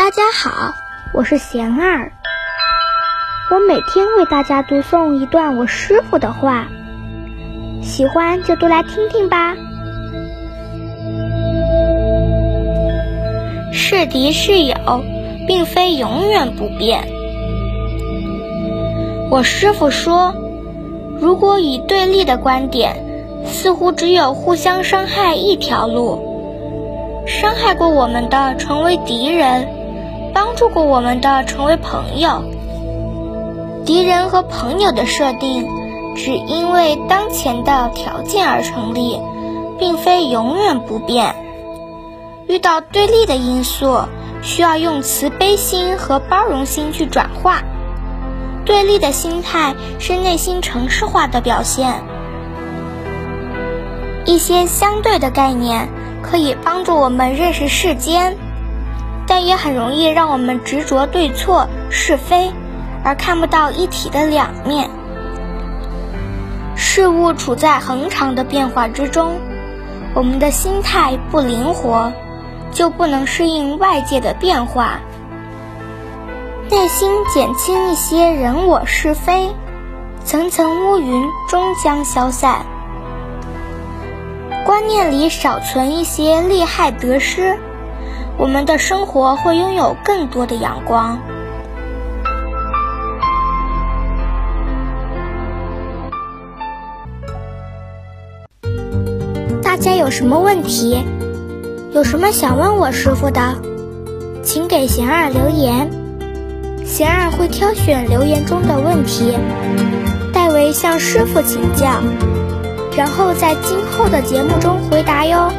大家好，我是贤儿。我每天为大家读诵一段我师傅的话，喜欢就多来听听吧。是敌是友，并非永远不变。我师傅说，如果以对立的观点，似乎只有互相伤害一条路。伤害过我们的成为敌人，帮助过我们的成为朋友。敌人和朋友的设定，只因为当前的条件而成立，并非永远不变。遇到对立的因素，需要用慈悲心和包容心去转化。对立的心态是内心城市化的表现。一些相对的概念可以帮助我们认识世间，但也很容易让我们执着对错是非，而看不到一体的两面。事物处在恒常的变化之中，我们的心态不灵活，就不能适应外界的变化。内心减轻一些人我是非，层层乌云终将消散。观念里少存一些利害得失，我们的生活会拥有更多的阳光。大家有什么问题？有什么想问我师傅的，请给贤儿留言，贤儿会挑选留言中的问题，代为向师傅请教。然后在今后的节目中回答哟。